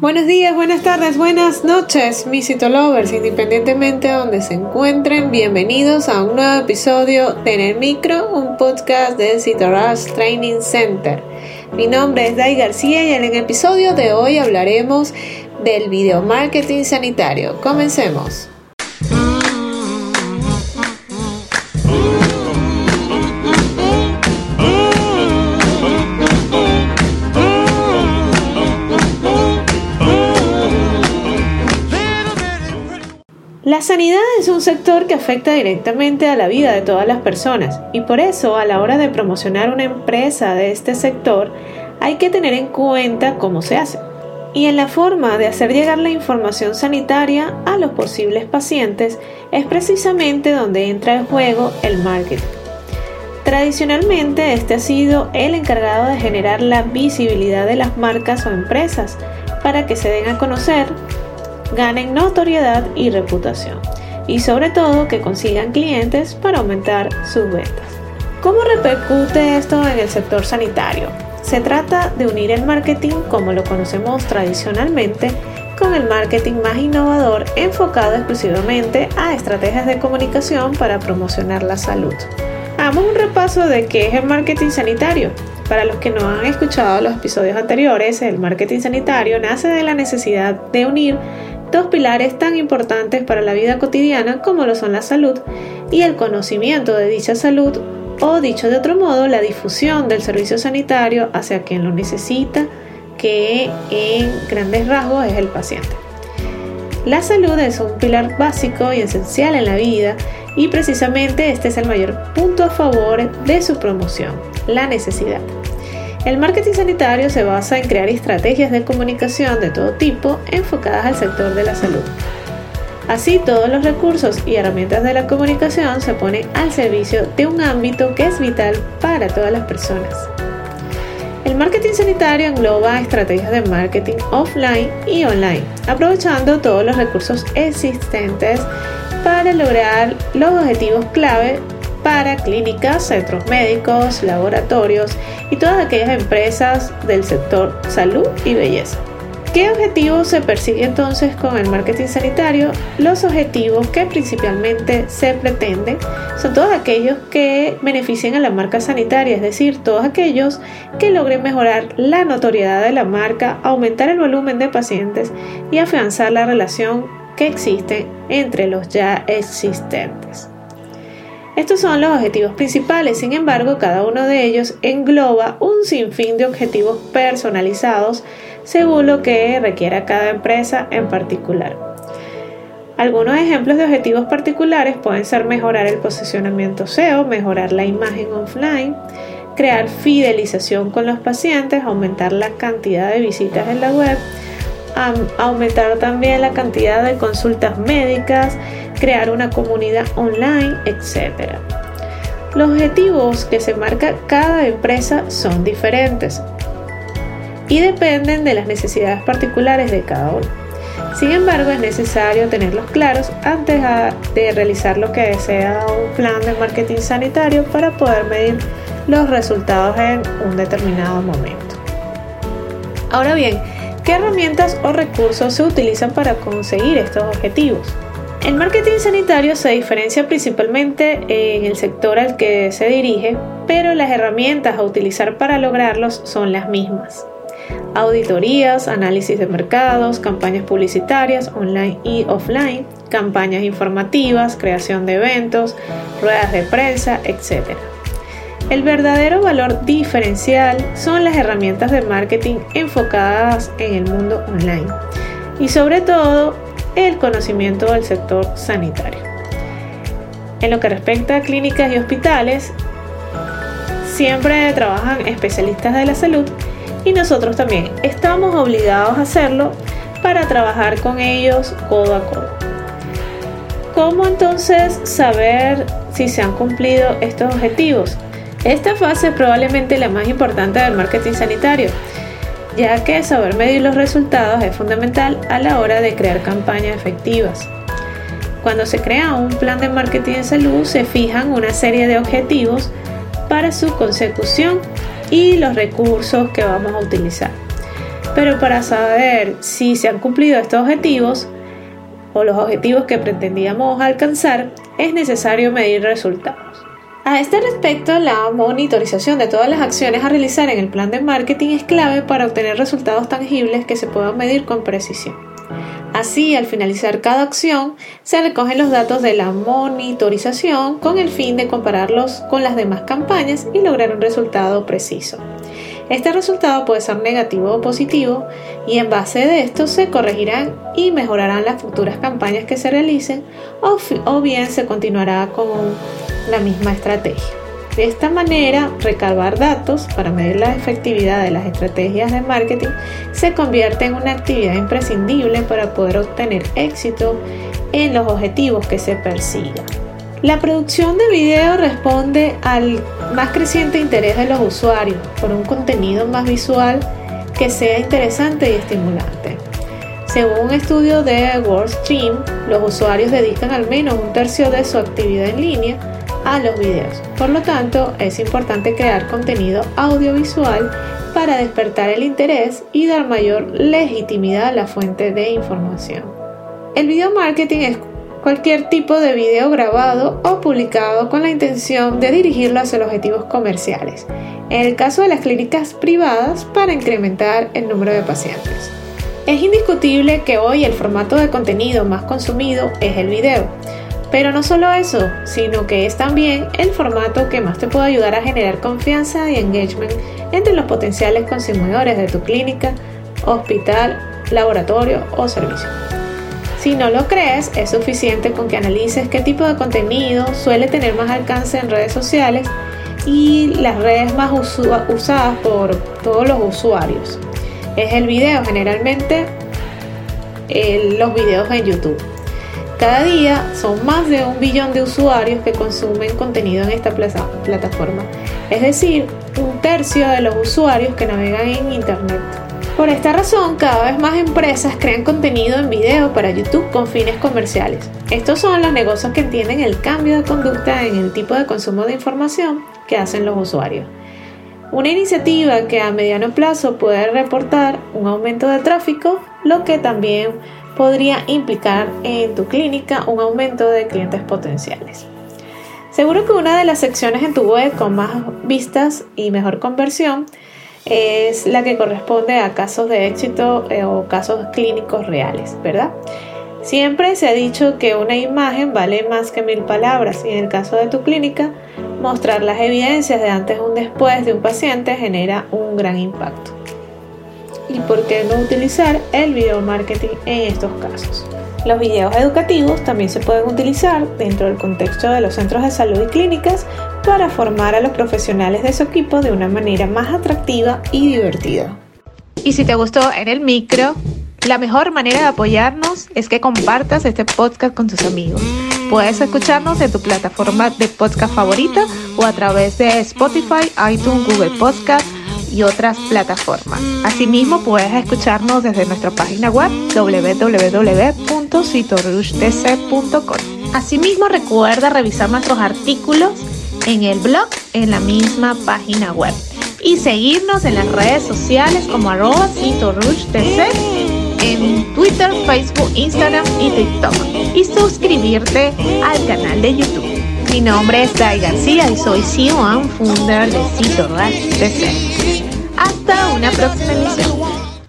Buenos días, buenas tardes, buenas noches, mis citolovers, independientemente de donde se encuentren, bienvenidos a un nuevo episodio de En el Micro, un podcast del Citorush Training Center. Mi nombre es Dai García y en el episodio de hoy hablaremos del video marketing sanitario. Comencemos. La sanidad es un sector que afecta directamente a la vida de todas las personas y por eso a la hora de promocionar una empresa de este sector hay que tener en cuenta cómo se hace y en la forma de hacer llegar la información sanitaria a los posibles pacientes es precisamente donde entra en juego el marketing. Tradicionalmente este ha sido el encargado de generar la visibilidad de las marcas o empresas para que se den a conocer ganen notoriedad y reputación y sobre todo que consigan clientes para aumentar sus ventas. ¿Cómo repercute esto en el sector sanitario? Se trata de unir el marketing como lo conocemos tradicionalmente con el marketing más innovador enfocado exclusivamente a estrategias de comunicación para promocionar la salud. Hagamos un repaso de qué es el marketing sanitario. Para los que no han escuchado los episodios anteriores, el marketing sanitario nace de la necesidad de unir dos pilares tan importantes para la vida cotidiana como lo son la salud y el conocimiento de dicha salud o dicho de otro modo la difusión del servicio sanitario hacia quien lo necesita que en grandes rasgos es el paciente. La salud es un pilar básico y esencial en la vida y precisamente este es el mayor punto a favor de su promoción, la necesidad. El marketing sanitario se basa en crear estrategias de comunicación de todo tipo enfocadas al sector de la salud. Así, todos los recursos y herramientas de la comunicación se ponen al servicio de un ámbito que es vital para todas las personas. El marketing sanitario engloba estrategias de marketing offline y online, aprovechando todos los recursos existentes para lograr los objetivos clave para clínicas, centros médicos, laboratorios y todas aquellas empresas del sector salud y belleza. ¿Qué objetivos se persigue entonces con el marketing sanitario? Los objetivos que principalmente se pretenden son todos aquellos que beneficien a la marca sanitaria, es decir, todos aquellos que logren mejorar la notoriedad de la marca, aumentar el volumen de pacientes y afianzar la relación que existe entre los ya existentes. Estos son los objetivos principales, sin embargo, cada uno de ellos engloba un sinfín de objetivos personalizados según lo que requiera cada empresa en particular. Algunos ejemplos de objetivos particulares pueden ser mejorar el posicionamiento SEO, mejorar la imagen offline, crear fidelización con los pacientes, aumentar la cantidad de visitas en la web, aumentar también la cantidad de consultas médicas, crear una comunidad online, etc. Los objetivos que se marca cada empresa son diferentes y dependen de las necesidades particulares de cada uno. Sin embargo, es necesario tenerlos claros antes de realizar lo que desea un plan de marketing sanitario para poder medir los resultados en un determinado momento. Ahora bien, ¿qué herramientas o recursos se utilizan para conseguir estos objetivos? El marketing sanitario se diferencia principalmente en el sector al que se dirige, pero las herramientas a utilizar para lograrlos son las mismas. Auditorías, análisis de mercados, campañas publicitarias online y offline, campañas informativas, creación de eventos, ruedas de prensa, etc. El verdadero valor diferencial son las herramientas de marketing enfocadas en el mundo online y sobre todo el conocimiento del sector sanitario. En lo que respecta a clínicas y hospitales, siempre trabajan especialistas de la salud y nosotros también estamos obligados a hacerlo para trabajar con ellos codo a codo. ¿Cómo entonces saber si se han cumplido estos objetivos? Esta fase es probablemente la más importante del marketing sanitario ya que saber medir los resultados es fundamental a la hora de crear campañas efectivas. Cuando se crea un plan de marketing de salud, se fijan una serie de objetivos para su consecución y los recursos que vamos a utilizar. Pero para saber si se han cumplido estos objetivos o los objetivos que pretendíamos alcanzar, es necesario medir resultados. A este respecto, la monitorización de todas las acciones a realizar en el plan de marketing es clave para obtener resultados tangibles que se puedan medir con precisión. Así, al finalizar cada acción, se recogen los datos de la monitorización con el fin de compararlos con las demás campañas y lograr un resultado preciso. Este resultado puede ser negativo o positivo y en base de esto se corregirán y mejorarán las futuras campañas que se realicen o, bien se continuará con la misma estrategia. De esta manera, recabar datos para medir la efectividad de las estrategias de marketing se convierte en una actividad imprescindible para poder obtener éxito en los objetivos que se persigan. La producción de video responde al más creciente interés de los usuarios por un contenido más visual que sea interesante y estimulante. Según un estudio de WorldStream, los usuarios dedican al menos un tercio de su actividad en línea a los videos. Por lo tanto, es importante crear contenido audiovisual para despertar el interés y dar mayor legitimidad a la fuente de información. El video marketing es cualquier tipo de video grabado o publicado con la intención de dirigirlo hacia los objetivos comerciales, en el caso de las clínicas privadas para incrementar el número de pacientes. Es indiscutible que hoy el formato de contenido más consumido es el video, pero no solo eso, sino que es también el formato que más te puede ayudar a generar confianza y engagement entre los potenciales consumidores de tu clínica, hospital, laboratorio o servicio. Si no lo crees, es suficiente con que analices qué tipo de contenido suele tener más alcance en redes sociales y las redes más usadas por todos los usuarios. Es el video, generalmente los videos en YouTube. Cada día son más de un billón de usuarios que consumen contenido en esta plataforma, es decir, un tercio de los usuarios que navegan en Internet. Por esta razón, cada vez más empresas crean contenido en video para YouTube con fines comerciales. Estos son los negocios que entienden el cambio de conducta en el tipo de consumo de información que hacen los usuarios. Una iniciativa que a mediano plazo puede reportar un aumento de tráfico, lo que también podría implicar en tu clínica un aumento de clientes potenciales. Seguro que una de las secciones en tu web con más vistas y mejor conversión es la que corresponde a casos de éxito eh, o casos clínicos reales, ¿verdad? Siempre se ha dicho que una imagen vale más que mil palabras y en el caso de tu clínica, mostrar las evidencias de antes o un después de un paciente genera un gran impacto. ¿Y por qué no utilizar el video marketing en estos casos? Los videos educativos también se pueden utilizar dentro del contexto de los centros de salud y clínicas para formar a los profesionales de su equipo de una manera más atractiva y divertida. Y si te gustó en el micro, la mejor manera de apoyarnos es que compartas este podcast con tus amigos. Puedes escucharnos en tu plataforma de podcast favorita o a través de Spotify, iTunes, Google Podcast y otras plataformas. Asimismo, puedes escucharnos desde nuestra página web www.citorushdc.com. Asimismo, recuerda revisar nuestros artículos en el blog en la misma página web y seguirnos en las redes sociales como arroba en Twitter, Facebook, Instagram y TikTok y suscribirte al canal de YouTube. Mi nombre es Dai García y soy CEO and founder de Cito Hasta una próxima emisión.